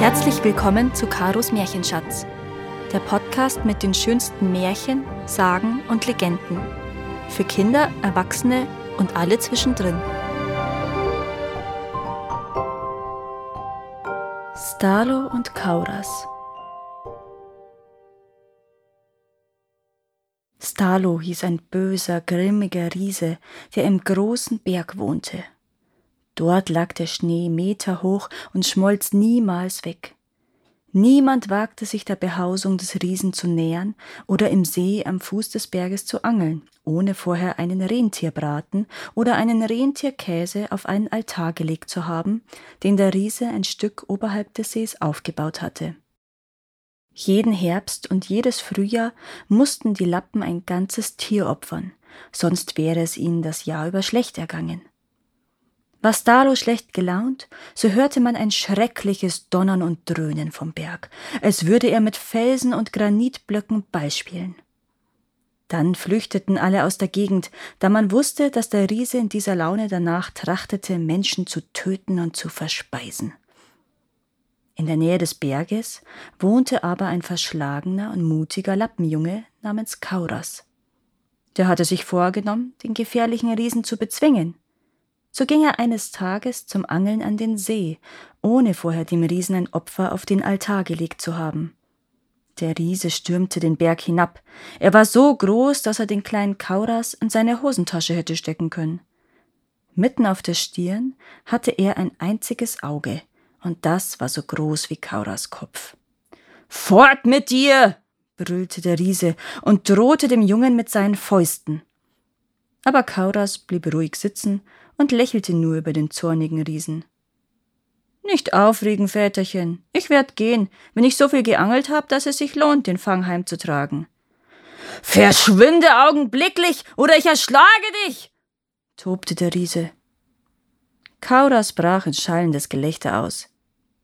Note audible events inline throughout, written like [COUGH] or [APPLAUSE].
Herzlich willkommen zu Karos Märchenschatz, der Podcast mit den schönsten Märchen, Sagen und Legenden. Für Kinder, Erwachsene und alle zwischendrin. Stalo und Kauras Stalo hieß ein böser, grimmiger Riese, der im großen Berg wohnte. Dort lag der Schnee meterhoch und schmolz niemals weg. Niemand wagte sich der Behausung des Riesen zu nähern oder im See am Fuß des Berges zu angeln, ohne vorher einen Rentierbraten oder einen Rentierkäse auf einen Altar gelegt zu haben, den der Riese ein Stück oberhalb des Sees aufgebaut hatte. Jeden Herbst und jedes Frühjahr mussten die Lappen ein ganzes Tier opfern, sonst wäre es ihnen das Jahr über schlecht ergangen. War Stalo schlecht gelaunt, so hörte man ein schreckliches Donnern und Dröhnen vom Berg, als würde er mit Felsen und Granitblöcken Ball spielen. Dann flüchteten alle aus der Gegend, da man wusste, dass der Riese in dieser Laune danach trachtete, Menschen zu töten und zu verspeisen. In der Nähe des Berges wohnte aber ein verschlagener und mutiger Lappenjunge namens Kauras. Der hatte sich vorgenommen, den gefährlichen Riesen zu bezwingen. So ging er eines Tages zum Angeln an den See, ohne vorher dem Riesen ein Opfer auf den Altar gelegt zu haben. Der Riese stürmte den Berg hinab. Er war so groß, dass er den kleinen Kauras in seine Hosentasche hätte stecken können. Mitten auf der Stirn hatte er ein einziges Auge, und das war so groß wie Kauras Kopf. Fort mit dir! brüllte der Riese und drohte dem Jungen mit seinen Fäusten. Aber Kauras blieb ruhig sitzen und lächelte nur über den zornigen Riesen. Nicht aufregen, Väterchen. Ich werd gehen, wenn ich so viel geangelt hab, dass es sich lohnt, den Fang heimzutragen. Verschwinde augenblicklich, oder ich erschlage dich! tobte der Riese. Kauras brach in schallendes Gelächter aus.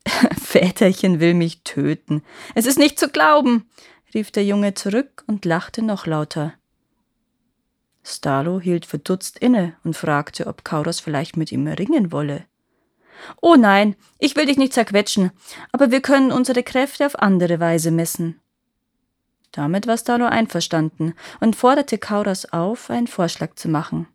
[LAUGHS] Väterchen will mich töten. Es ist nicht zu glauben, rief der Junge zurück und lachte noch lauter. Stalo hielt verdutzt inne und fragte, ob Kauros vielleicht mit ihm ringen wolle. Oh nein, ich will dich nicht zerquetschen, aber wir können unsere Kräfte auf andere Weise messen. Damit war Stalo einverstanden und forderte Kauras auf, einen Vorschlag zu machen.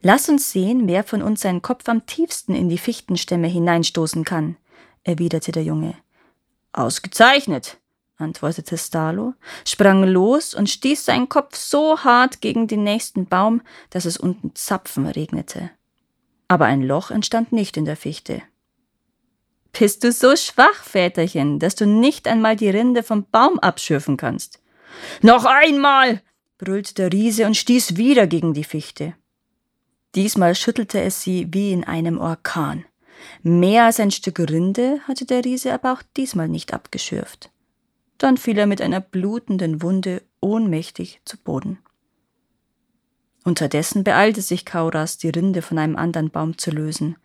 Lass uns sehen, wer von uns seinen Kopf am tiefsten in die Fichtenstämme hineinstoßen kann, erwiderte der Junge. Ausgezeichnet, antwortete Stalo, sprang los und stieß seinen Kopf so hart gegen den nächsten Baum, dass es unten Zapfen regnete. Aber ein Loch entstand nicht in der Fichte. Bist du so schwach, Väterchen, dass du nicht einmal die Rinde vom Baum abschürfen kannst? Noch einmal! brüllte der Riese und stieß wieder gegen die Fichte. Diesmal schüttelte es sie wie in einem Orkan. Mehr als ein Stück Rinde hatte der Riese aber auch diesmal nicht abgeschürft. Dann fiel er mit einer blutenden Wunde ohnmächtig zu Boden. Unterdessen beeilte sich Kauras, die Rinde von einem anderen Baum zu lösen.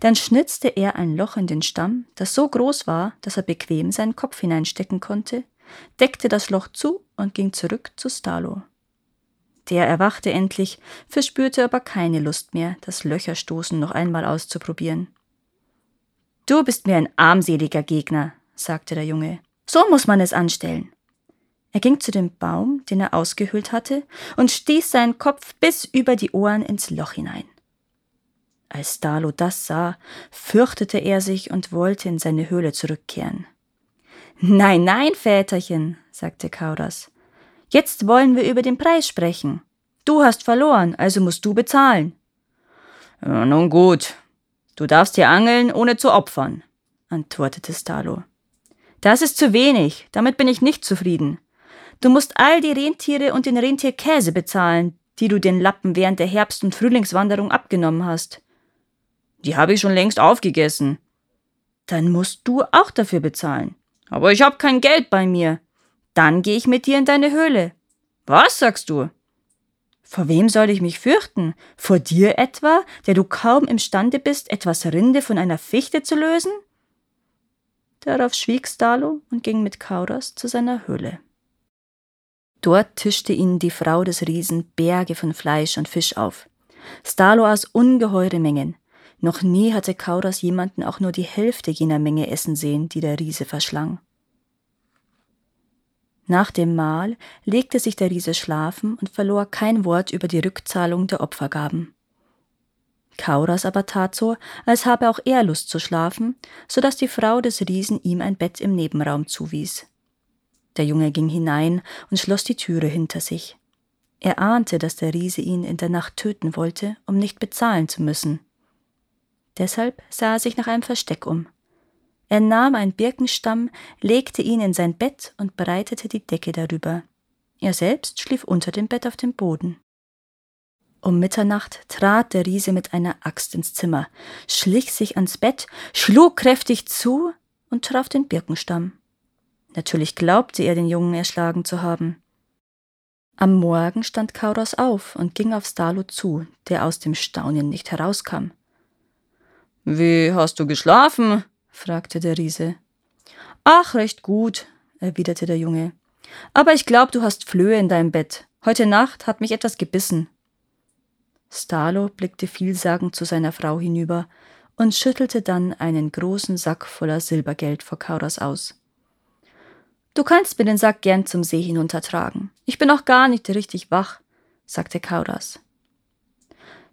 Dann schnitzte er ein Loch in den Stamm, das so groß war, dass er bequem seinen Kopf hineinstecken konnte, deckte das Loch zu und ging zurück zu Stalo. Der erwachte endlich, verspürte aber keine Lust mehr, das Löcherstoßen noch einmal auszuprobieren. Du bist mir ein armseliger Gegner, sagte der Junge. So muss man es anstellen. Er ging zu dem Baum, den er ausgehöhlt hatte, und stieß seinen Kopf bis über die Ohren ins Loch hinein. Als Dalo das sah, fürchtete er sich und wollte in seine Höhle zurückkehren. Nein, nein, Väterchen, sagte Kauras. Jetzt wollen wir über den Preis sprechen. Du hast verloren, also musst du bezahlen. Nun gut. Du darfst hier angeln, ohne zu opfern, antwortete Stalo. Das ist zu wenig, damit bin ich nicht zufrieden. Du musst all die Rentiere und den Rentierkäse bezahlen, die du den Lappen während der Herbst- und Frühlingswanderung abgenommen hast. Die habe ich schon längst aufgegessen. Dann musst du auch dafür bezahlen. Aber ich habe kein Geld bei mir. Dann gehe ich mit dir in deine Höhle. Was sagst du? Vor wem soll ich mich fürchten? Vor dir etwa, der du kaum imstande bist, etwas Rinde von einer Fichte zu lösen? Darauf schwieg Stalo und ging mit Kauras zu seiner Höhle. Dort tischte ihnen die Frau des Riesen Berge von Fleisch und Fisch auf. Stalo aß ungeheure Mengen. Noch nie hatte Kauras jemanden auch nur die Hälfte jener Menge essen sehen, die der Riese verschlang. Nach dem Mahl legte sich der Riese schlafen und verlor kein Wort über die Rückzahlung der Opfergaben. Kauras aber tat so, als habe auch er Lust zu schlafen, so dass die Frau des Riesen ihm ein Bett im Nebenraum zuwies. Der Junge ging hinein und schloss die Türe hinter sich. Er ahnte, dass der Riese ihn in der Nacht töten wollte, um nicht bezahlen zu müssen. Deshalb sah er sich nach einem Versteck um. Er nahm einen Birkenstamm, legte ihn in sein Bett und breitete die Decke darüber. Er selbst schlief unter dem Bett auf dem Boden. Um Mitternacht trat der Riese mit einer Axt ins Zimmer, schlich sich ans Bett, schlug kräftig zu und traf den Birkenstamm. Natürlich glaubte er, den Jungen erschlagen zu haben. Am Morgen stand Kauros auf und ging auf Stalo zu, der aus dem Staunen nicht herauskam. Wie hast du geschlafen? fragte der Riese. Ach, recht gut, erwiderte der Junge. Aber ich glaube, du hast Flöhe in deinem Bett. Heute Nacht hat mich etwas gebissen. Stalo blickte vielsagend zu seiner Frau hinüber und schüttelte dann einen großen Sack voller Silbergeld vor Kauras aus. Du kannst mir den Sack gern zum See hinuntertragen. Ich bin auch gar nicht richtig wach, sagte Kauras.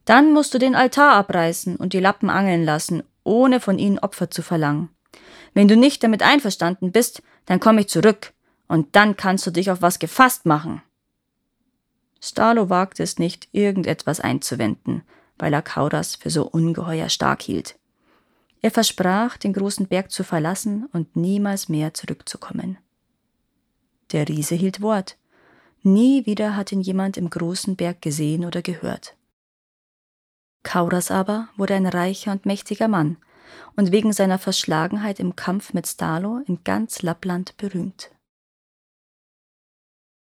Dann musst du den Altar abreißen und die Lappen angeln lassen, ohne von ihnen Opfer zu verlangen. Wenn du nicht damit einverstanden bist, dann komme ich zurück, und dann kannst du dich auf was gefasst machen. Stalo wagte es nicht, irgendetwas einzuwenden, weil er Kauras für so ungeheuer stark hielt. Er versprach, den großen Berg zu verlassen und niemals mehr zurückzukommen. Der Riese hielt Wort. Nie wieder hat ihn jemand im großen Berg gesehen oder gehört. Kauras aber wurde ein reicher und mächtiger Mann und wegen seiner Verschlagenheit im Kampf mit Stalo in ganz Lappland berühmt.